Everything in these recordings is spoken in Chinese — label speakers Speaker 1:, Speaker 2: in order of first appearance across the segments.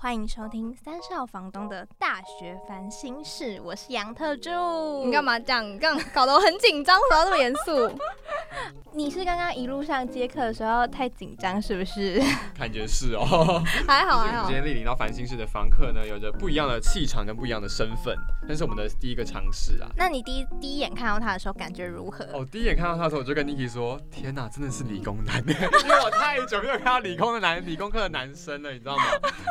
Speaker 1: 欢迎收听三少房东的大学烦心事，我是杨特助。
Speaker 2: 你干？嘛这样？你这样搞得我很紧张，为什么要这么严肃？
Speaker 1: 你是刚刚一路上接客的时候太紧张，是不是？
Speaker 3: 感觉是哦。
Speaker 2: 还好还好
Speaker 3: 今。天莅临到烦心事的房客呢，有着不一样的气场跟不一样的身份，那是我们的第一个尝试啊。
Speaker 1: 那你第一第一眼看到他的时候感觉如何？
Speaker 3: 哦，第一眼看到他的时候，我就跟 Niki 说：“天哪，真的是理工男！” 因为我太久没有看到理工的男、理工科的男生了，你知道吗？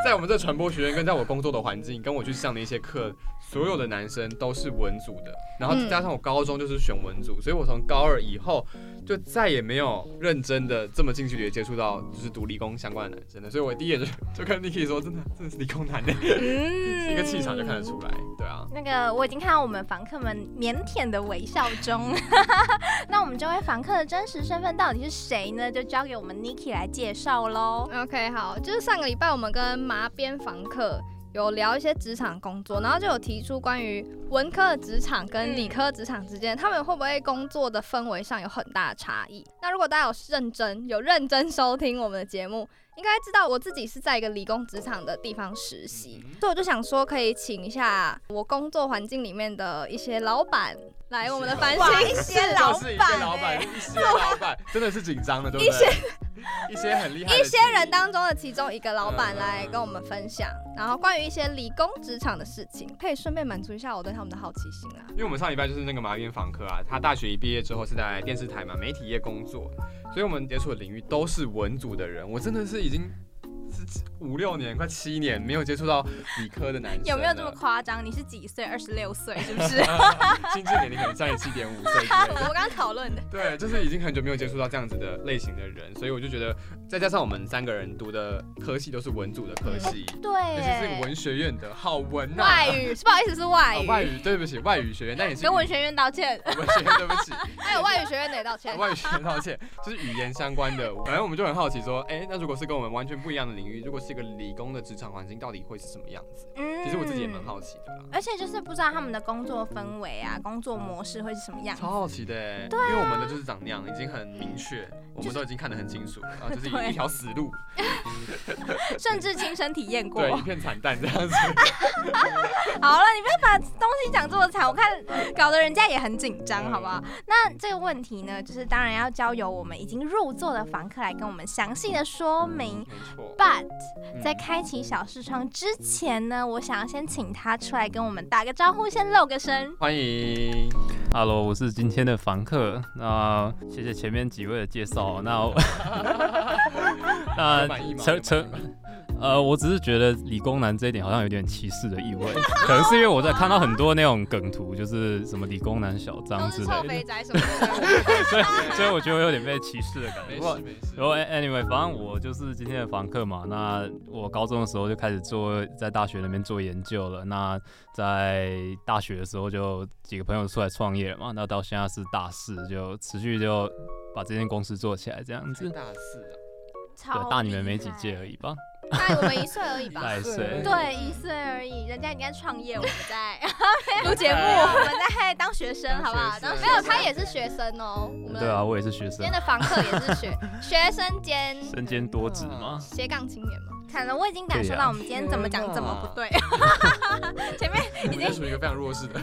Speaker 3: 在我们这传播学院跟在我工作的环境，跟我去上的一些课，所有的男生都是文组的，然后
Speaker 2: 嗯
Speaker 3: 加上我高中就是选文组，所以我从高二以后就再也没有认真的这么近距离的接触到就是读理工相关的男生了，所以我第一眼就就跟 Niki 说：“真的，真的是理工男的，
Speaker 1: 嗯
Speaker 3: 一个气场就看得出来。”对啊。
Speaker 1: 那个我已经看到我们房客们腼腆的微笑中，那我们这位房客的真实身份到底是谁呢？就交给我们 Niki 来介绍喽。
Speaker 2: OK，好，就是上个礼拜我们跟麻边房客有聊一些职场工作，然后就有提出关于文科的职场跟理科职场之间，他们会不会工作的氛围上有很大的差异？那如果大家有认真有认真收听我们的节目，应该知道我自己是在一个理工职场的地方实习，所以我就想说可以请一下我工作环境里面的一些老板来我们的繁
Speaker 1: 哇一
Speaker 2: 星
Speaker 1: 些老
Speaker 3: 就是一些
Speaker 1: 板
Speaker 3: 老板，
Speaker 1: 欸
Speaker 3: 一些老板真的是紧张的，对不对？一些 一些很厉害
Speaker 2: 一些人当中的其中一个老板来跟我们分享，然后关于一些理工职场的事情，可以顺便满足一下我对他们的好奇心啊。
Speaker 3: 因为我们上礼拜就是那个马云房客啊，他大学一毕业之后是在电视台嘛媒体业工作，所以我们接触的领域都是文组的人。我真的是已经是五六年，快七年没有接触到理科的男生，
Speaker 1: 有没有这么夸张？你是几岁？二十六岁是不是？
Speaker 3: 心智年龄可能三十七点五岁。
Speaker 2: 我刚刚讨论的，
Speaker 3: 对，就是已经很久没有接触到这样子的类型的人，所以我就觉得，再加上我们三个人读的科系都是文组的科系，
Speaker 1: 对
Speaker 3: 尤其是，文学院的，好文呐、
Speaker 2: 外语是不好意思是外语，
Speaker 3: 哦外语，对不起，外语学院，但也是
Speaker 1: 跟文学院道歉。
Speaker 3: 文学院，对不起，
Speaker 2: 还有外语学院的也道歉。
Speaker 3: 外语学院道歉，就是语言相关的。反正我们就很好奇说，哎、那如果是跟我们完全不一样的领域，如果是一个理工的职场环境，到底会是什么样子？
Speaker 1: 嗯
Speaker 3: 其实我自己也蛮好奇的啦，
Speaker 1: 而且就是不知道他们的工作氛围啊，工作模式会是什么样子
Speaker 3: 超。好奇的、欸，因为我们的就是长那样，已经很明确，我们都已经看得很清楚了，啊，就是一 一条死路，
Speaker 1: 甚至亲身体验过。
Speaker 3: 对，一片惨淡这样子。
Speaker 1: 好了，你不要把东西讲这么惨，我看搞得人家也很紧张，好不好？那这个问题呢，就是当然要交由我们已经入座的房客来跟我们详细的说明。
Speaker 3: 没错。
Speaker 1: 在开启小视窗之前呢，我想要先请他出来跟我们打个招呼，先露个身。
Speaker 3: 欢迎
Speaker 4: ，Hello，我是今天的房客。那谢谢前面几位的介绍。那 那
Speaker 3: 满意吗？
Speaker 4: 成成呃，我只是觉得理工男这一点好像有点歧视的意味，可能是因为我在看到很多那种梗图，就是什么理工男小张之类的，
Speaker 2: 肥宅什么的，
Speaker 4: 所以所以我觉得我有点被歧视的感觉。
Speaker 3: 没事没事。
Speaker 4: 然后 anyway，反正我就是今天的房客嘛。那我高中的时候就开始做，在大学那边做研究了。那在大学的时候就几个朋友出来创业了嘛。那到现在是大四，就持续就把这间公司做起来这样子。
Speaker 3: 大四啊，
Speaker 1: 超
Speaker 4: 对，大你们没几届而已吧？
Speaker 2: 大我们一岁而已吧。
Speaker 4: 一岁。
Speaker 1: 对，一岁而已，人家已经在创业，我们在
Speaker 2: 录节目
Speaker 1: 我们在当学生，好不好？
Speaker 2: 没有，他也是学生哦。我们
Speaker 4: 对啊，我也是学生
Speaker 2: 今天，的房客也是学 学生兼
Speaker 4: 身兼多职吗。
Speaker 2: 斜杠青年吗。
Speaker 1: 看了，我已经感受到我们今天怎么讲怎么不对。前面
Speaker 3: 我们就属于一个非常弱势的，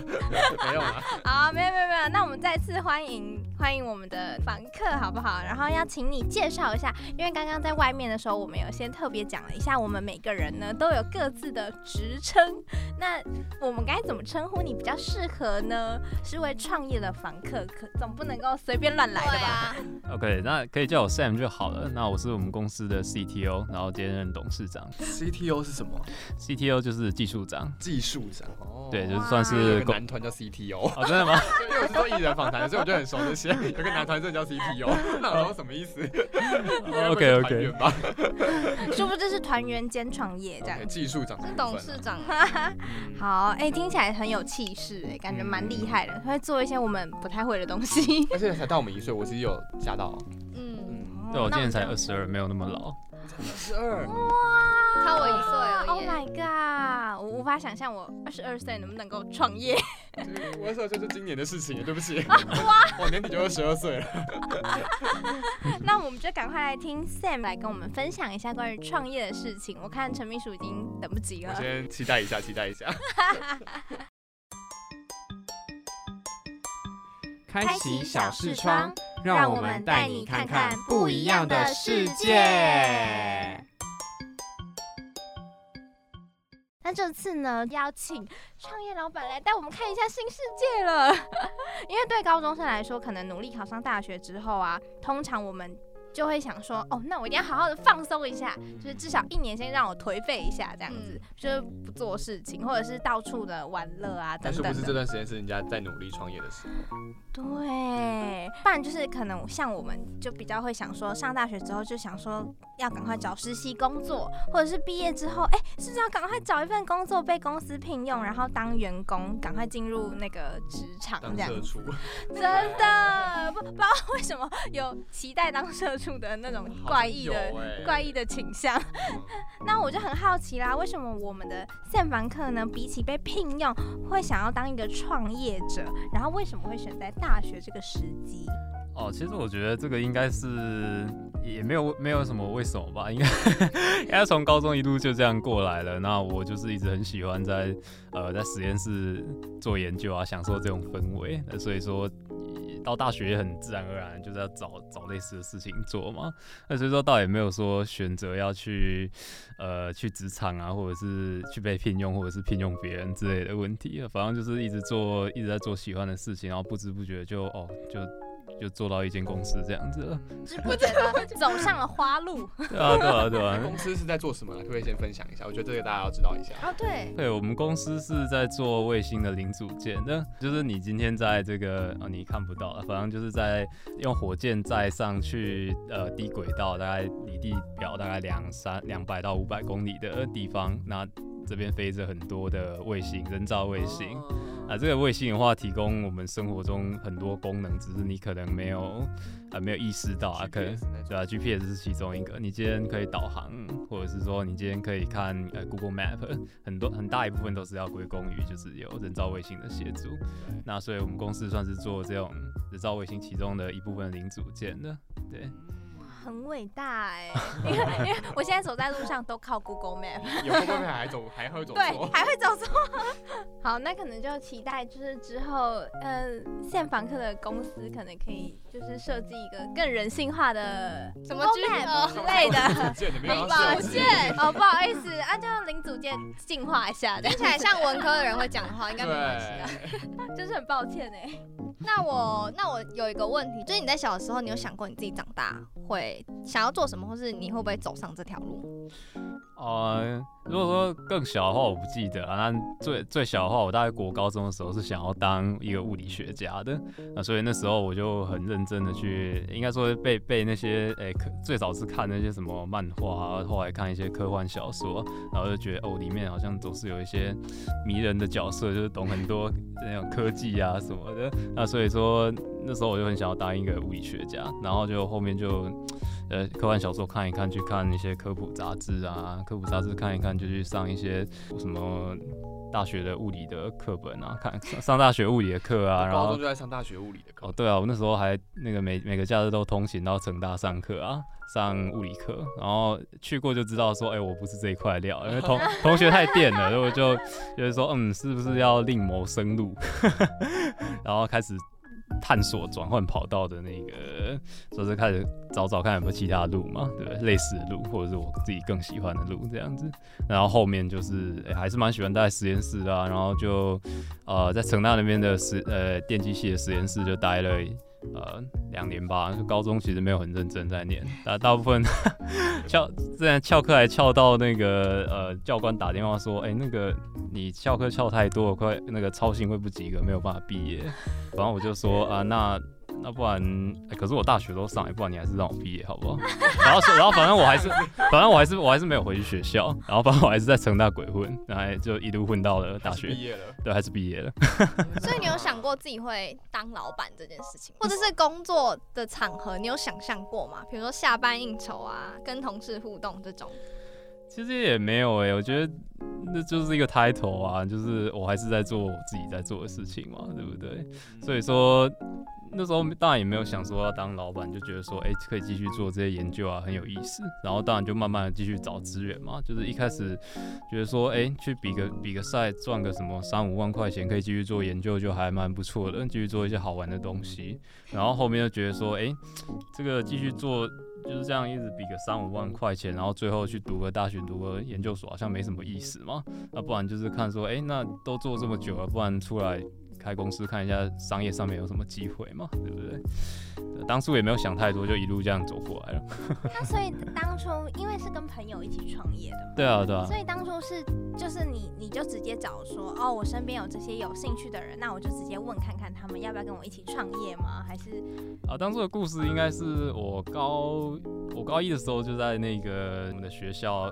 Speaker 3: 没有啊。
Speaker 1: 好，没有没有没有，那我们再次欢迎欢迎我们的房客，好不好？然后要请你介绍一下，因为刚刚在外面的时候，我们有先特别讲了一下，我们每个人呢都有各自的职称，那我们该怎么称呼你比较适合呢？是位创业的房客，可总不能够随便乱来的吧？
Speaker 2: 啊
Speaker 4: ，OK，那可以叫我 Sam 就好了。那我是我们公司的 CTO，然后兼任董事长。
Speaker 3: CTO 是什么
Speaker 4: ？CTO 就是技术长。
Speaker 3: 技术长。哦
Speaker 4: 对，就是算是
Speaker 3: 男团叫 CTO，
Speaker 4: 哦，真的吗？
Speaker 3: 因为我是做艺人访谈，所以我就很熟这些。有个男团真的叫 CTO，那我说什么意思
Speaker 4: OK，OK
Speaker 3: 团员吧，
Speaker 1: 殊不知是团员兼创业这样
Speaker 3: OK，。技术长的
Speaker 2: 是董事长，
Speaker 3: 嗯
Speaker 1: 好，哎、听起来很有气势，哎，感觉蛮厉害的，会做一些我们不太会的东西。
Speaker 3: 而且才大我们一岁，我其实有吓到。
Speaker 2: 嗯，
Speaker 3: 嗯，
Speaker 4: 对，我今年才二十二，没有那么老。
Speaker 3: 十二哇，
Speaker 2: 差我一岁而已
Speaker 1: Oh my god！我无法想象我二十二岁能不能够创业。
Speaker 3: 我二十二岁是今年的事情，对不起，哇我年底就二十二岁了。
Speaker 1: 那我们就赶快来听 Sam 来跟我们分享一下关于创业的事情。我看陈秘书已经等不及
Speaker 3: 我
Speaker 1: 了。
Speaker 3: 先期待一下，期待一下。
Speaker 5: 开启小视窗，让我们带你看看不一样的世界。
Speaker 1: 那这次呢，邀请创业老板来带我们看一下新世界了。因为对高中生来说，可能努力考上大学之后啊，通常我们就会想说，哦，那我一定要好好的放松一下，就是至少一年先让我颓废一下，这样子，就是不做事情，或者是到处的玩乐啊，等等的
Speaker 3: 但是不是这。段时间是人家在努力创业的时候？
Speaker 1: 对，不然就是可能像我们就比较会想说，上大学之后就想说要赶快找实习工作，或者是毕业之后，哎、是不是要赶快找一份工作被公司聘用，然后当员工，赶快进入那个职场
Speaker 3: 当
Speaker 1: 这样子。
Speaker 3: 社畜，
Speaker 1: 真的不不知道为什么有期待当社畜的那种怪异的、怪异的倾向。那我就很好奇啦，为什么我们的现房客呢，比起被聘用，会想要当一个创业者？然后为什么会选在大学这个时机？
Speaker 4: 哦，其实我觉得这个应该是也没有没有什么为什么吧，应该 应该从高中一路就这样过来了。那我就是一直很喜欢在呃在实验室做研究啊，享受这种氛围。那所以说到大学也很自然而然就是要找找类似的事情做嘛。那所以说倒也没有说选择要去呃去职场啊，或者是去被聘用，或者是聘用别人之类的问题。反正就是一直做一直在做喜欢的事情，然后不知不觉就哦就。就做到一间公司这样子了，
Speaker 1: 是不觉得走上了花路？
Speaker 4: 对啊，对啊，对啊。
Speaker 3: 公司是在做什么呢？可不可以先分享一下？我觉得这个大家要知道一下。
Speaker 1: 哦，对，
Speaker 4: 对我们公司是在做卫星的零组件那，就是你今天在这个啊、你看不到了，反正就是在用火箭载上去呃低轨道，大概离地表大概两三两百到五百公里的地方，那这边飞着很多的卫星，人造卫星。啊，这个卫星的话，提供我们生活中很多功能，只是你可能没有啊没有意识到啊，可能对啊，GPS 是其中一个。你今天可以导航，或者是说你今天可以看呃 Google Map，很多很大一部分都是要归功于就是有人造卫星的协助。那所以我们公司算是做这种人造卫星其中的一部分零组件的。对，
Speaker 1: 很伟大哎，因为因为我现在走在路上都靠 Google Map。
Speaker 3: 有会不会还走还会走
Speaker 1: 对，还会走错。好，那可能就期待就是之后，呃，现房客的公司可能可以就是设计一个更人性化的
Speaker 2: 什么
Speaker 1: Google Map
Speaker 2: 哦
Speaker 1: 之类的。
Speaker 3: 没有要
Speaker 2: 零宝
Speaker 3: 设计
Speaker 2: 剑
Speaker 1: 哦，不好意思啊，就零组件进化一下，
Speaker 2: 听起来像文科的人会讲的话，应该没关系啊。
Speaker 3: 对，
Speaker 1: 真是很抱歉哎。
Speaker 2: 那我那我有一个问题，就是你在小的时候，你有想过你自己长大会想要做什么，或是你会不会走上这条路？
Speaker 4: 呃，如果说更小的话，我不记得啊。那最最小的话，我大概国高中的时候是想要当一个物理学家的，那所以那时候我就很认真的去，应该说背背那些，诶、科最早是看那些什么漫画啊，后来看一些科幻小说，然后就觉得哦，里面好像总是有一些迷人的角色，就是懂很多那种科技啊什么的。那所以说那时候我就很想要当一个物理学家，然后就后面就。呃，科幻小说看一看，去看一些科普杂志啊，科普杂志看一看，就去上一些什么大学的物理的课本啊，看 上上大学物理的课啊，然后
Speaker 3: 高中就在上大学物理的课
Speaker 4: 哦，。对啊，我那时候还那个每每个假日都通勤到成大上课啊，上物理课，然后去过就知道说，哎、我不是这一块料，因为同 同学太电了，所以我就就是说，嗯，是不是要另谋生路，然后开始探索转换跑道的那个，就是开始找找看有没有其他路嘛，对不对？类似的路，或者是我自己更喜欢的路这样子。然后后面就是、还是蛮喜欢待在实验室的、然后就呃在成大那边的实呃电机系的实验室就待了呃两年吧，高中其实没有很认真在念，大大部分 翘，之前翘课还翘到那个呃教官打电话说，哎、那个你翘课翘太多，快那个操心会不及格，没有办法毕业。然后我就说啊，那那不然、哎可是我大学都上，不然你还是让我毕业好不好？然后说然后反正我还是，反正我还是我还是没有回去学校，然后反正我还是在成大鬼混，然后就一路混到了大学，
Speaker 3: 毕业了，
Speaker 4: 对，还是毕业了。
Speaker 2: 所以你有想过自己会当老板这件事情，或者是工作的场合，你有想象过吗？比如说下班应酬啊，跟同事互动这种。
Speaker 4: 其实也没有哎、我觉得那就是一个 title 啊，就是我还是在做我自己在做的事情嘛，对不对？所以说那时候当然也没有想说要当老板，就觉得说哎、可以继续做这些研究啊，很有意思。然后当然就慢慢的继续找资源嘛，就是一开始觉得说哎、去比个比个赛赚个什么三五万块钱，可以继续做研究就还蛮不错的，继续做一些好玩的东西。然后后面又觉得说哎、这个继续做。就是这样一直比个三五万块钱，然后最后去读个大学、读个研究所，好像没什么意思嘛。那不然就是看说，哎、那都做这么久了，不然出来开公司看一下商业上面有什么机会嘛，对不对？呃当初也没有想太多，就一路这样走过来了。
Speaker 1: 那所以当初因为是跟朋友一起创业的嘛，
Speaker 4: 对啊，对啊
Speaker 1: 所，以当初是就是你你就直接找说哦，我身边有这些有兴趣的人，那我就直接问看看他们要不要跟我一起创业吗？还是
Speaker 4: 啊，当初的故事应该是我高我高一的时候就在那个我们的学校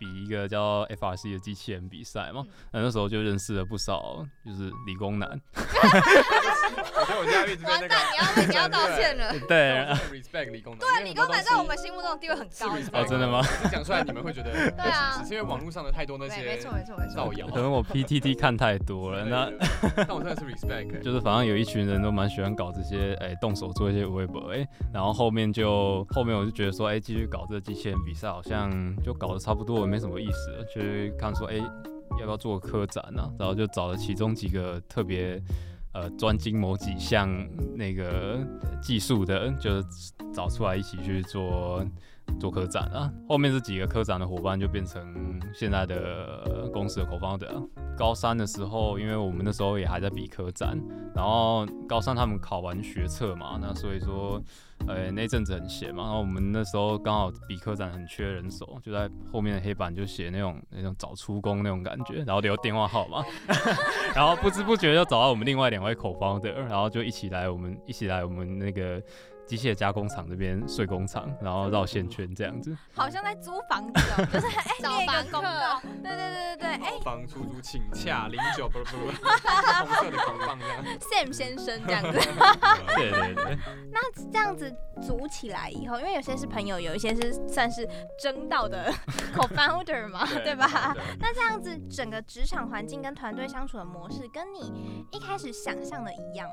Speaker 4: 比一个叫 FRC 的机器人比赛嘛，那那时候就认识了不少就是理工男，
Speaker 3: 我觉得我现在一直被那个
Speaker 2: 完蛋，你要你要道歉了。
Speaker 4: 对
Speaker 3: respect 理工男，
Speaker 2: 对，理工男在我们
Speaker 3: 心
Speaker 2: 心目中的地位很高。
Speaker 4: 哦，真的吗？
Speaker 3: 讲出来你们会觉得
Speaker 2: 对啊
Speaker 3: 只是因为网络上的太多那
Speaker 2: 对，
Speaker 3: 些
Speaker 2: 没错没错没错
Speaker 3: 造。谣，
Speaker 4: 可能我 PTT 看太多了，那
Speaker 3: 那但我真的是 respect，
Speaker 4: 就是反正有一群人都蛮喜欢搞这些，哎、动手做一些微博，哎，然后后面就后面我就觉得说，哎、继续搞这个机器人比赛，好像就搞得差不多，也没什么意思就是看说，哎、要不要做科展呢？然后就找了其中几个特别。呃，专精某几项那个技术的，就是找出来一起去做做科展啊。后面这几个科展的伙伴就变成现在的公司的 co-founder。高三的时候，因为我们那时候也还在比科展，然后高三他们考完学测嘛，那所以说，呃，那阵子很闲嘛，然后我们那时候刚好比科展很缺人手，就在后面的黑板就写那种那种早出工那种感觉，然后留电话号码，然后不知不觉就找到我们另外两位口方的，然后就一起来我们一起来我们那个机械加工厂这边睡工厂，然后绕线圈这样子。
Speaker 1: 好像在租房子哦，就是 哎
Speaker 2: 找房客
Speaker 1: 公告，对对对对对，哎
Speaker 3: 房出租请洽零九不不不，红色的扛棒这样。
Speaker 1: Sam 先生这样子。
Speaker 4: 对对对。
Speaker 1: 那这样子组起来以后，因为有些是朋友，有一些是算是争到的 co-founder 嘛，对吧？那这样子整个职场环境跟团队相处的模式，跟你一开始想象的一样，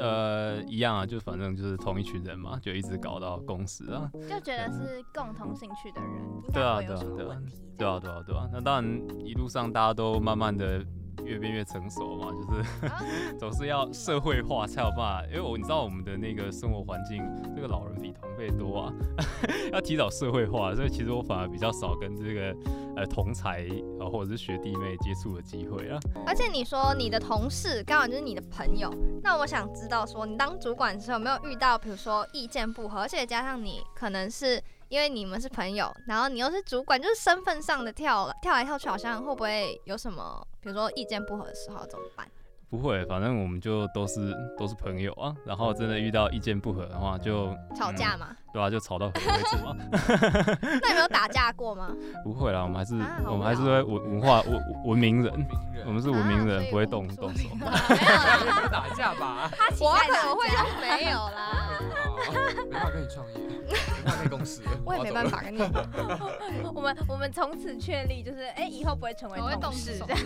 Speaker 4: 呃，一样啊，就反正就是同一群人嘛，就一直搞到公司啊。
Speaker 1: 就觉得是共同兴趣的人，
Speaker 4: 对啊对啊
Speaker 1: 对啊？
Speaker 4: 对啊，对啊，对啊。那当然，一路上大家都慢慢的越变越成熟嘛，就是
Speaker 2: 啊
Speaker 4: 总是要社会化才有办法。因为我你知道我们的那个生活环境，这个老人比同辈多啊，要提早社会化，所以其实我反而比较少跟这个呃同才啊或者是学弟妹接触的机会啊。
Speaker 2: 而且你说你的同事刚好就是你的朋友，那我想知道说，你当主管的时候有没有遇到，比如说意见不合，而且加上你可能是因为你们是朋友，然后你又是主管，就是身份上的跳了跳来跳去，好像会不会有什么，比如说意见不合的时候怎么办？
Speaker 4: 不会，反正我们就都是都是朋友啊。然后真的遇到意见不合的话就，
Speaker 2: 吵架吗？
Speaker 4: 对啊，就吵到很为止嘛。
Speaker 2: 那有没有打架过吗？
Speaker 4: 不会啦，我们还是、
Speaker 2: 啊
Speaker 4: 我们还是会文文化文文明人，我们是文明人，
Speaker 2: 啊
Speaker 4: 不会动动手。
Speaker 2: 没有啦，
Speaker 3: 打架吧？
Speaker 2: 我可能会
Speaker 1: 架
Speaker 2: 就没有啦。
Speaker 3: 没办法跟你创业，没办法开公司，
Speaker 2: 我也没办法跟你，
Speaker 1: 我们我们从此确立，就是哎、以后不会成为同事，这样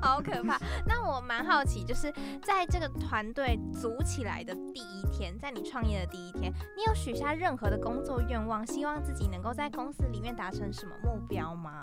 Speaker 1: 好可怕。那我蛮好奇，就是在这个团队组起来的第一天，在你创业的第一天，你有许下任何的工作愿望，希望自己能够在公司里面达成什么目标吗？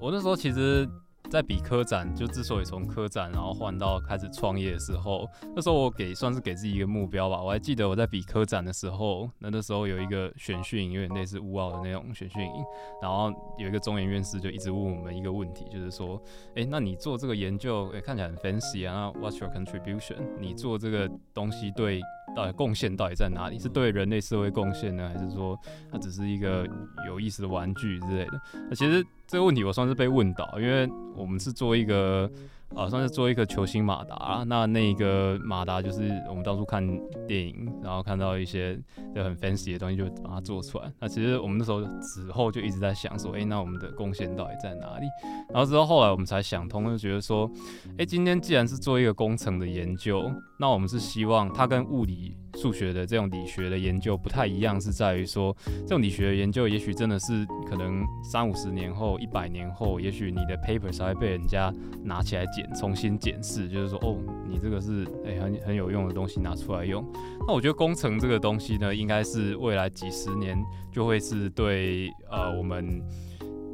Speaker 4: 我那时候其实，在比科展，就之所以从科展然后换到开始创业的时候，那时候我给算是给自己一个目标吧。我还记得我在比科展的时候，那那时候有一个选训营，有点类似乌奥的那种选训营，然后有一个中研院士就一直问我们一个问题，就是说，诶，那你做这个研究，诶，看起来很 fancy 啊，那 What's your contribution？你做这个东西对到底贡献到底在哪里？是对人类社会贡献呢，还是说它只是一个有意思的玩具之类的？那其实这个问题我算是被问到，因为我们是做一个。啊，算是做一个球星马达，那那个马达就是我们当初看电影，然后看到一些就很 fancy 的东西，就把它做出来。那其实我们那时候之后就一直在想说，哎，那我们的贡献到底在哪里？然后之后后来我们才想通，就觉得说，哎，今天既然是做一个工程的研究，那我们是希望它跟物理。数学的这种理学的研究不太一样，是在于说，这种理学的研究也许真的是可能三五十年后、一百年后，也许你的 paper 才会被人家拿起来检、重新检视，就是说，哦，你这个是诶很很有用的东西拿出来用。那我觉得工程这个东西呢，应该是未来几十年就会是对呃我们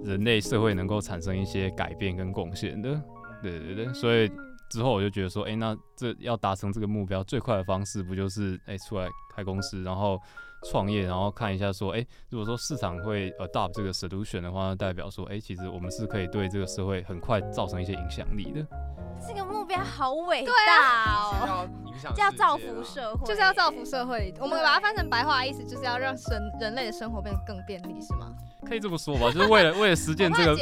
Speaker 4: 人类社会能够产生一些改变跟贡献的。对对对，所以。之后我就觉得说，哎，那这要达成这个目标最快的方式，不就是哎出来开公司，然后创业，然后看一下说，哎，如果说市场会 adopt 这个 solution 的话，代表说，哎，其实我们是可以对这个社会很快造成一些影响力的。
Speaker 1: 这个目标好伟大哦！
Speaker 3: 要
Speaker 1: 造福社会，
Speaker 2: 就是要造福社会。我们把它翻成白话意思，就是要让生人类的生活变得更便利，是吗？
Speaker 4: 可以这么说吧，就是为了为了实践这个，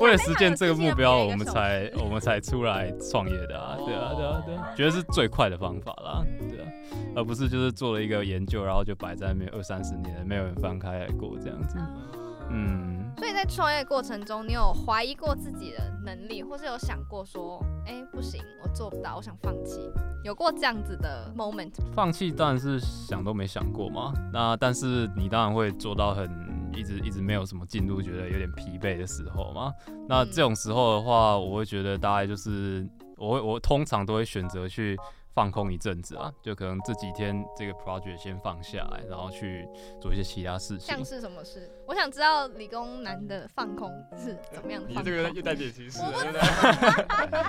Speaker 4: 为了实践这个 目标，我们才我们才出来创业的啊，对啊，对啊，对，觉得是最快的方法啦，对啊，而不是就是做了一个研究，然后就摆在那边二三十年，没有人翻开来过这样子，嗯。
Speaker 2: 所以在创业过程中，你有怀疑过自己的能力，或是有想过说，哎，不行，我做不到，我想放弃，有过这样子的 moment？
Speaker 4: 放弃当然是想都没想过嘛。那但是你当然会做到很一直一直没有什么进度，觉得有点疲惫的时候嘛。那这种时候的话，我会觉得大概就是我会我通常都会选择去。放空一阵子啊，就可能这几天这个 project 先放下来，然后去做一些其他事情。
Speaker 2: 像是什么事？我想知道理工男的放空是怎么样的。
Speaker 3: 你这个又带点歧视，对不对？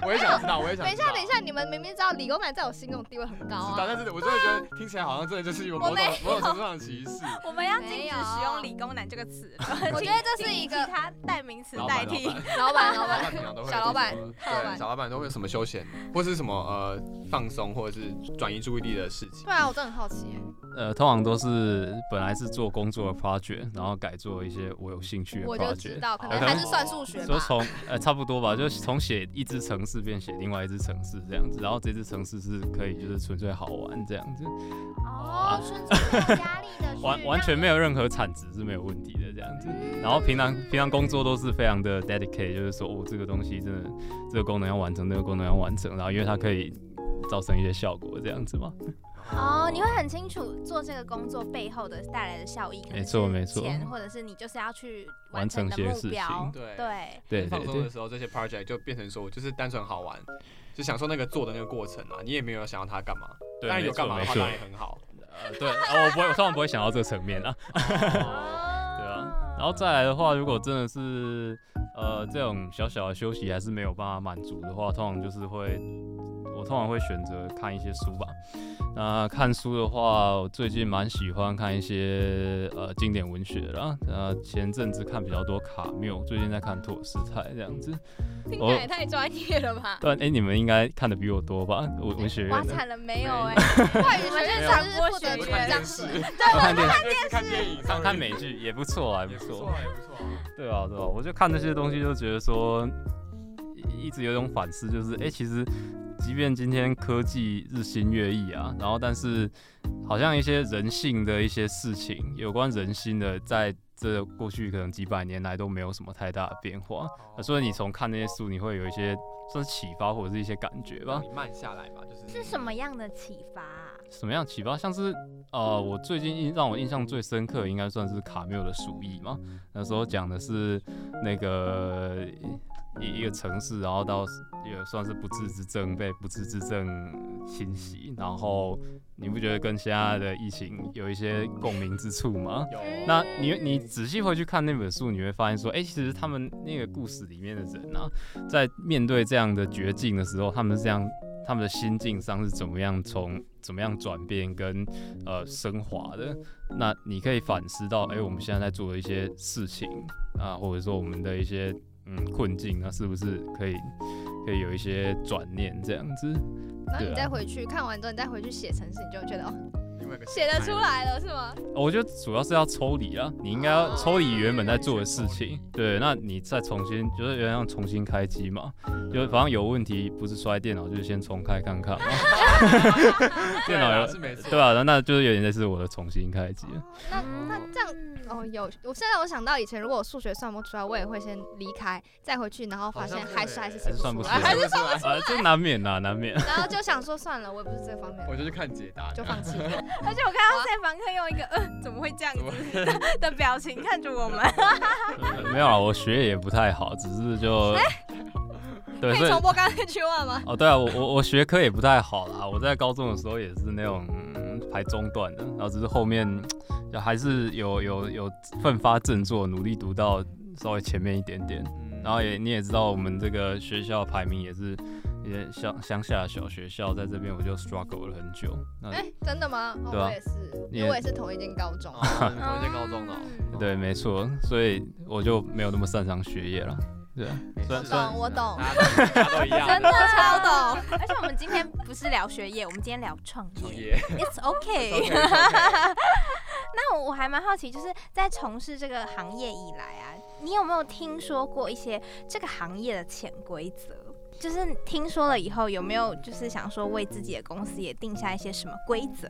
Speaker 3: 我也想知道，我也想。
Speaker 2: 等一下，等一下，你们明明知道理工男在我心中地位很高啊，
Speaker 3: 但是我真的觉得听起来好像真的就是有某种 某种程度上的歧视。
Speaker 1: 我们要禁止使用理工男这个词。
Speaker 2: 我觉得这是一个
Speaker 1: 他代名词代替。
Speaker 2: 老板，老板，小老板，
Speaker 3: 对，小老板都会有什么休闲，或是什么呃放松。或者是转移注意力的事情。
Speaker 2: 对啊，我真的很好奇。
Speaker 4: 呃，通常都是本来是做工作的 project，然后改做一些我有兴趣的 project。
Speaker 2: 我就知道，可能还是算数学。
Speaker 4: 就从呃差不多吧，就从写一只城市变写另外一只城市这样子，然后这只城市是可以就是纯粹好玩这样子。
Speaker 1: 哦，纯粹压力的。
Speaker 4: 完完全没有任何产值是没有问题的这样子。然后平常平常工作都是非常的 dedicate，就是说哦这个东西真的这个功能要完成，那个功能要完成，然后因为它可以。造成一些效果，这样子吗？
Speaker 1: 哦，你会很清楚做这个工作背后的带来的效益，
Speaker 4: 没错没错，钱
Speaker 1: 或者是你就是要去
Speaker 4: 完成
Speaker 1: 一
Speaker 4: 些事情，
Speaker 3: 对
Speaker 1: 对
Speaker 4: 对。
Speaker 3: 放松的时候，这些 project 就变成说，就是单纯好玩，就享受那个做的那个过程啊，你也没有想要它干嘛，当然有干嘛的话当然也很好。
Speaker 4: 呃，对，我不会，我通常不会想到这个层面啊。然后再来的话，如果真的是呃这种小小的休息还是没有办法满足的话，通常就是会。我通常会选择看一些书吧。那看书的话，我最近蛮喜欢看一些呃经典文学啦。那，前阵子看比较多卡缪，最近在看托尔斯泰这样子。
Speaker 2: 听起来也太专业了吧？
Speaker 4: 对，哎，你们应该看的比我多吧？文文学院。
Speaker 1: 哇，惨了没有哎？
Speaker 2: 外语学院传播学
Speaker 3: 院这样子。
Speaker 1: 看电视、
Speaker 3: 看电影、
Speaker 4: 看美剧也不错啊，
Speaker 3: 不
Speaker 4: 错，
Speaker 3: 也不错。
Speaker 4: 对啊，对啊，我就看那些东西，就觉得说，一直有种反思，就是哎，其实。即便今天科技日新月异啊，然后但是好像一些人性的一些事情，有关人心的，在这过去可能几百年来都没有什么太大的变化。所以你从看那些书，你会有一些算是启发或者是一些感觉吧。
Speaker 3: 你慢下来吧，就是
Speaker 1: 是什么样的启发？
Speaker 4: 什么样启发？像是呃，我最近印让我印象最深刻，应该算是卡缪的《鼠疫》嘛。那时候讲的是那个。一一个城市，然后到也算是不治之症被不治之症侵袭，然后你不觉得跟现在的疫情有一些共鸣之处吗？
Speaker 3: 有。
Speaker 4: 那你你仔细回去看那本书，你会发现说，哎，其实他们那个故事里面的人啊，在面对这样的绝境的时候，他们是这样，他们的心境上是怎么样从怎么样转变跟呃升华的？那你可以反思到，哎，我们现在在做的一些事情啊，或者说我们的一些。嗯，困境那是不是可以可以有一些转念这样子？
Speaker 2: 然后你再回去看完之后，你再回去写程式，你就觉得哦，
Speaker 3: 另外一个
Speaker 2: 写得出来了是吗？
Speaker 4: 我觉得主要是要抽离啊，你应该要抽离原本在做的事情，对，那你再重新就是有点像重新开机嘛，就反正有问题不是摔电脑，就是先重开看看嘛，电脑有
Speaker 3: 是没错，
Speaker 4: 对啊，那那就是有点类似我的重新开机，
Speaker 2: 那那这样哦，有我现在我想到以前，如果我数学算不出来，我也会先离开，再回去，然后发现还是还是
Speaker 4: 算不出来
Speaker 2: 还是
Speaker 3: 算不出来。
Speaker 4: 啊，这难免呐，难免。
Speaker 2: 然后就想说算了，我也不是这方面
Speaker 3: 我，就去看解答，
Speaker 2: 就放弃了。
Speaker 1: 而且我看到赛房客用一个呃怎么会这样子 的表情看着我们，
Speaker 4: 呃没有啊，我学业也不太好，只是就，对，
Speaker 2: 可以重播刚刚那句话吗？
Speaker 4: 哦，对啊，我我我学科也不太好啦。我在高中的时候也是那种、嗯、排中段的，然后只是后面就还是有有有奋发振作，努力读到稍微前面一点点。
Speaker 3: 嗯
Speaker 4: 然后也你也知道，我们这个学校排名也是也乡乡下的小学校，在这边我就 struggle 了很久。那
Speaker 2: 哎，真的吗？哦，
Speaker 4: 对啊
Speaker 2: 我也是，因为我也是同一间高中。
Speaker 3: 哦，同一间高中的哦，
Speaker 4: 对，没错，所以我就没有那么擅长学业了。对啊，
Speaker 2: 我懂，我懂。
Speaker 1: 真的超
Speaker 2: 懂
Speaker 1: 懂。而且我们今天不是聊学业，我们今天聊创
Speaker 3: 创
Speaker 1: 业。
Speaker 3: 业
Speaker 1: It's。
Speaker 3: OK，OK
Speaker 1: 那我我还蛮好奇，就是在从事这个行业以来啊，你有没有听说过一些这个行业的潜规则？就是听说了以后，有没有就是想说为自己的公司也定下一些什么规则？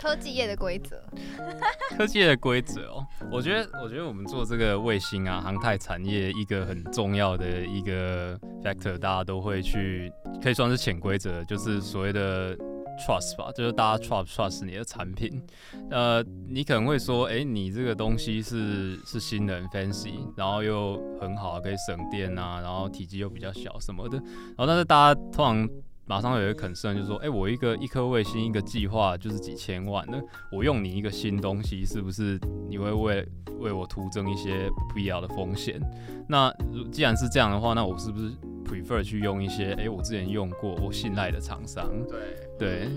Speaker 2: 科技业的规则，
Speaker 4: 科技业的规则哦，我觉得，我觉得我们做这个卫星啊，航太产业一个很重要的一个 factor，大家都会去，可以算是潜规则，就是所谓的 trust 吧，就是大家 trust trust 你的产品。呃，你可能会说，哎、你这个东西是是新人 fancy，然后又很好，可以省电啊，然后体积又比较小什么的，然后但是大家通常。马上有一个 concern，就是说，哎、我一个一颗卫星一个计划就是几千万的，我用你一个新东西，是不是你会为为我徒增一些不必要的风险？那如既然是这样的话，那我是不是 prefer 去用一些诶我之前用过我信赖的厂商？
Speaker 3: 对，
Speaker 4: 对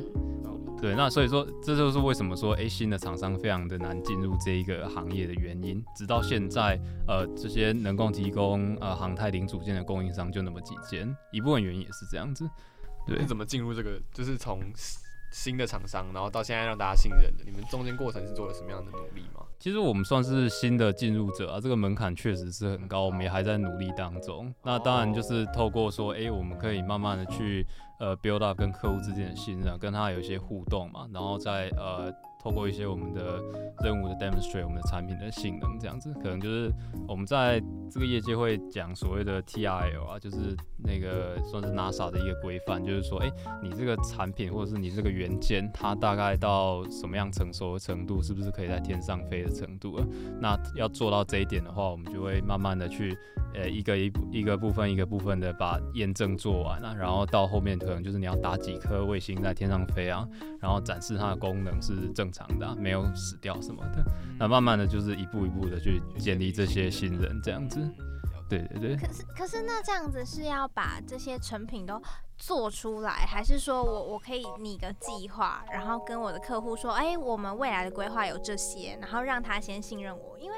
Speaker 4: 对，那所以说这就是为什么说诶新的厂商非常的难进入这一个行业的原因。直到现在，呃，这些能够提供呃航太零组件的供应商就那么几间，一部分原因也是这样子。对，
Speaker 3: 怎么进入这个？就是从新的厂商，然后到现在让大家信任的，你们中间过程是做了什么样的努力吗？
Speaker 4: 其实我们算是新的进入者啊，这个门槛确实是很高，我们也还在努力当中。那当然就是透过说，诶，我们可以慢慢的去呃 build up 跟客户之间的信任，跟他有一些互动嘛，然后再呃透过一些我们的任务的 demonstrate 我们的产品的性能，这样子可能就是我们在这个业界会讲所谓的 TRL 啊，就是那个算是 NASA 的一个规范，就是说，哎，你这个产品或者是你这个元件，它大概到什么样成熟的程度，是不是可以在天上飞的程度了？那要做到这一点的话，我们就会慢慢的去，呃，一个一一个部分一个部分的把验证做完啊，然后到后面可能就是你要打几颗卫星在天上飞啊，然后展示它的功能是正常的啊、没有死掉什么的。那慢慢的就是一步一步的去建立这些信任，这样子。对对对。
Speaker 1: 可是可是那这样子是要把这些成品都做出来，还是说我我可以拟个计划，然后跟我的客户说，哎、我们未来的规划有这些，然后让他先信任我，因为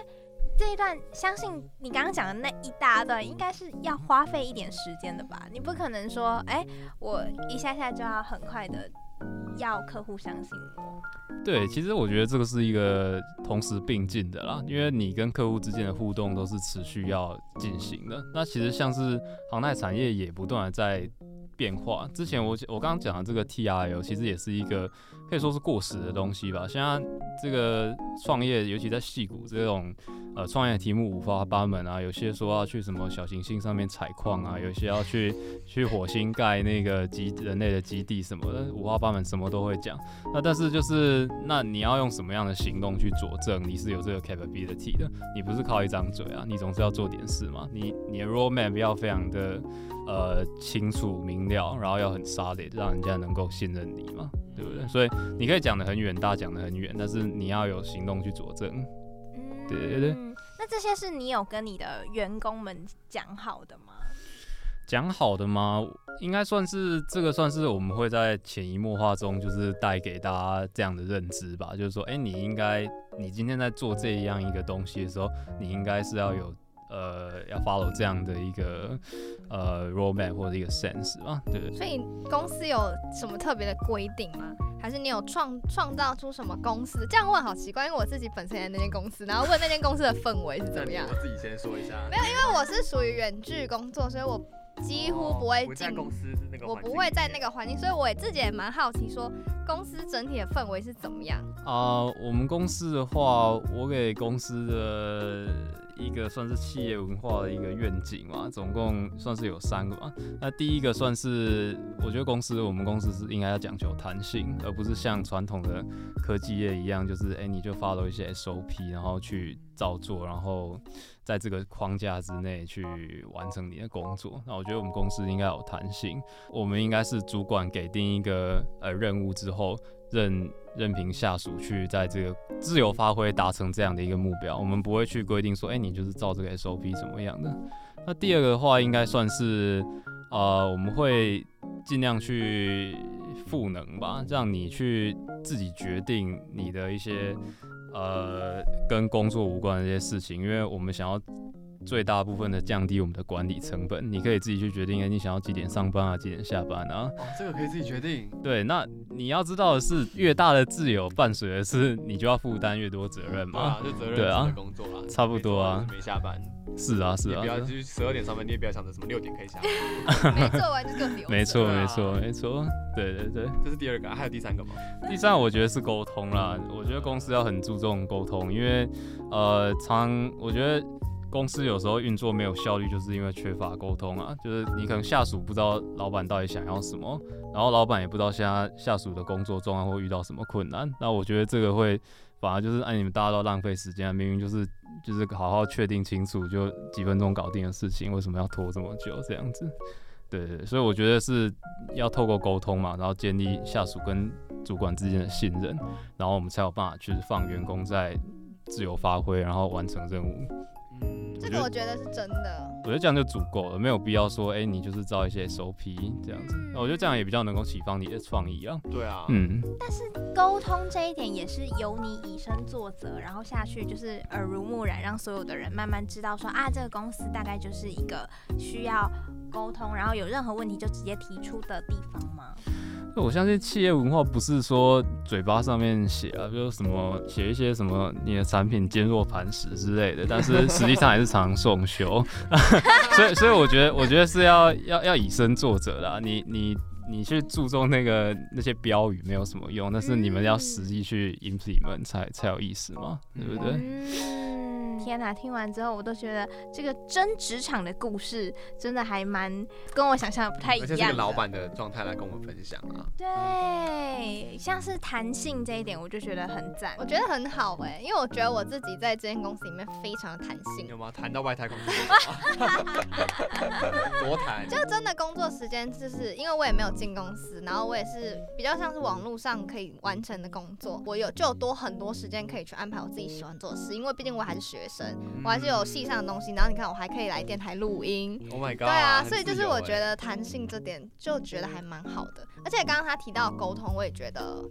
Speaker 1: 这一段相信你刚刚讲的那一大段，应该是要花费一点时间的吧？你不可能说，哎、我一下下就要很快的要客户相信我。
Speaker 4: 对，其实我觉得这个是一个同时并进的啦，因为你跟客户之间的互动都是持续要进行的。那其实像是航太产业也不断的在变化。之前我我刚刚讲的这个 TRL 其实也是一个可以说是过时的东西吧。现在这个创业，尤其在戏谷这种呃创业题目五花八门啊，有些说要去什么小行星上面采矿啊，有些要去 去火星盖那个基人类的基地什么的，五花八门，什么都会讲。那但是就是，那你要用什么样的行动去佐证你是有这个 capability 的？你不是靠一张嘴啊，你总是要做点事嘛。你你的 roadmap 要非常的呃清楚明了，然后要很 solid，让人家能够信任你嘛，对不对？所以你可以讲得很远，大家讲得很远，但是你要有行动去佐证。
Speaker 1: 嗯，
Speaker 4: 对对对
Speaker 1: 那这些是你有跟你的员工们讲好的吗？
Speaker 4: 讲好的吗？应该算是这个，算是我们会在潜移默化中，就是带给大家这样的认知吧。就是说，哎、你应该，你今天在做这样一个东西的时候，你应该是要有呃要 follow 这样的一个呃 roadmap 或者一个 sense 吧，对对。
Speaker 2: 所以公司有什么特别的规定吗？还是你有创创造出什么公司？这样问好奇怪，因为我自己本身也在那间公司，然后问那间公司的氛围是怎么样。
Speaker 3: 我自己先说一下，
Speaker 2: 没有，因为我是属于远距工作，所以我几乎不会进，
Speaker 3: 哦公司那个，
Speaker 2: 我不会在那。个环境，所以我也自己也蛮好奇，说公司整体的氛围是怎么样。
Speaker 4: 啊、我们公司的话，我给公司的一个算是企业文化的一个愿景嘛，总共算是有三个嘛。那第一个算是，我觉得公司我们公司是应该要讲求弹性，而不是像传统的科技业一样，就是哎、你就 follow 一些 SOP，然后去照做，然后在这个框架之内去完成你的工作。那我觉得我们公司应该有弹性，我们应该是主管给定一个呃任务之后，任任凭下属去在这个自由发挥达成这样的一个目标，我们不会去规定说，哎、你就是照这个 SOP 怎么样的。那第二个的话，应该算是呃，我们会尽量去赋能吧，让你去自己决定你的一些呃跟工作无关的一些事情，因为我们想要最大部分的降低我们的管理成本，你可以自己去决定，哎，你想要几点上班啊，几点下班啊。
Speaker 3: 哦，这个可以自己决定。
Speaker 4: 对，那你要知道的是，越大的自由伴随的是你就要负担越多责任嘛。
Speaker 3: 对啊，就责任
Speaker 4: 对啊
Speaker 3: 工作啦，
Speaker 4: 差不多啊
Speaker 3: 没下班，
Speaker 4: 是啊，是啊
Speaker 3: 你不，要去十二点上班，你也不要想着什么六点可以下班。
Speaker 2: 没做完就更牛。
Speaker 4: 没错，没错，没错。对对对。
Speaker 3: 这是第二个，还有第三个吗？
Speaker 4: 第三，我觉得是沟通啦。我觉得公司要很注重沟通，因为呃，常我觉得公司有时候运作没有效率，就是因为缺乏沟通啊。就是你可能下属不知道老板到底想要什么，然后老板也不知道现在下属的工作状况会遇到什么困难。那我觉得这个会反而就是哎，你们大家都浪费时间，明明就是就是好好确定清楚，就几分钟搞定的事情，为什么要拖这么久这样子？对，对所以我觉得是要透过沟通嘛，然后建立下属跟主管之间的信任，然后我们才有办法去放员工在自由发挥，然后完成任务。
Speaker 3: 嗯，
Speaker 2: 这个我觉得是真的。
Speaker 4: 我觉得这样就足够了，没有必要说，哎、你就是照一些 SOP 这样子。那我觉得这样也比较能够启发你的创意啊。
Speaker 3: 对啊，
Speaker 4: 嗯，但是
Speaker 1: 沟通这一点也是由你以身作则，然后下去就是耳濡目染，让所有的人慢慢知道说啊，这个公司大概就是一个需要沟通，然后有任何问题就直接提出的地方吗？
Speaker 4: 我相信企业文化不是说嘴巴上面写啊，就是什么写一些什么你的产品坚若磐石之类的，但是 实际上还是常常送修。所以，所以我觉得，我觉得是要要要以身作则啦。你你你去注重那个那些标语没有什么用，但是你们要实际去 implement 才才有意思嘛，对不对？
Speaker 1: 嗯，天哪！听完之后，我都觉得这个真职场的故事真的还蛮跟我想象的不太一
Speaker 3: 而且
Speaker 1: 样。
Speaker 3: 是个老板的状态来跟我们分享啊。
Speaker 1: 对，像是弹性这一点，我就觉得很赞。
Speaker 2: 我觉得很好哎、因为我觉得我自己在这间公司里面非常的弹性
Speaker 3: 有，吗？谈到外太空 多弹，
Speaker 2: 就真的工作时间就是因为我也没有进公司，然后我也是比较像是网络上可以完成的工作，我有就有多很多时间可以去安排我自己喜欢做的事，因为毕竟我还是学生，我还是有戏上的东西，然后你看我还可以来电台录音
Speaker 3: ，Oh my god！
Speaker 2: 对啊，所以就是我觉得弹性这点就觉得还蛮好的，而且刚刚他提到沟通，我也觉得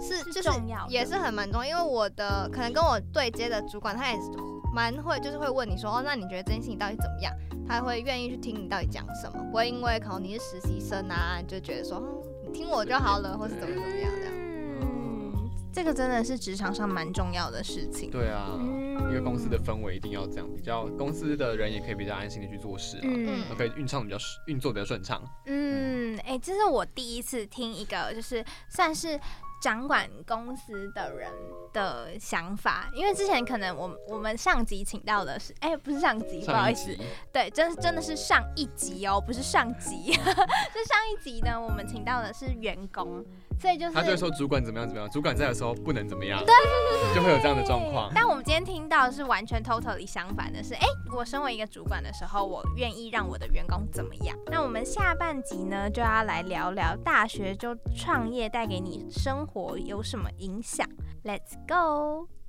Speaker 2: 是
Speaker 1: 是
Speaker 2: 就是
Speaker 1: 重要的
Speaker 2: 也是很蛮重要，因为我的可能跟我对接的主管他也是蛮会，就是会问你说，哦，那你觉得这件事情到底怎么样？他会愿意去听你到底讲什么，不会因为可能你是实习生啊，就觉得说，哦你听我就好了，或是怎么怎么样这样。
Speaker 1: 嗯，这个真的是职场上蛮重要的事情。
Speaker 3: 对啊，
Speaker 1: 嗯。
Speaker 3: 一个公司的氛围一定要这样，比较公司的人也可以比较安心的去做事啊，
Speaker 1: 嗯。
Speaker 3: 可以运畅比较顺运作比较顺畅。
Speaker 1: 嗯，哎、这是我第一次听一个就是算是掌管公司的人的想法，因为之前可能我我们上集请到的是，哎、不是上集，不好意思，对，真真的是上一集哦，不是上集，是上一集呢，我们请到的是员工，所以就是
Speaker 3: 他就会说主管怎么样怎么样，主管在的时候不能怎么样，对就会有这样的状况。
Speaker 1: 但我们今天听到的是完全 totally 相反的是，哎、我身为一个主管的时候，我愿意让我的员工怎么样？那我们下半集呢，就要来聊聊大学就创业带给你生活有什么影响。Let's go。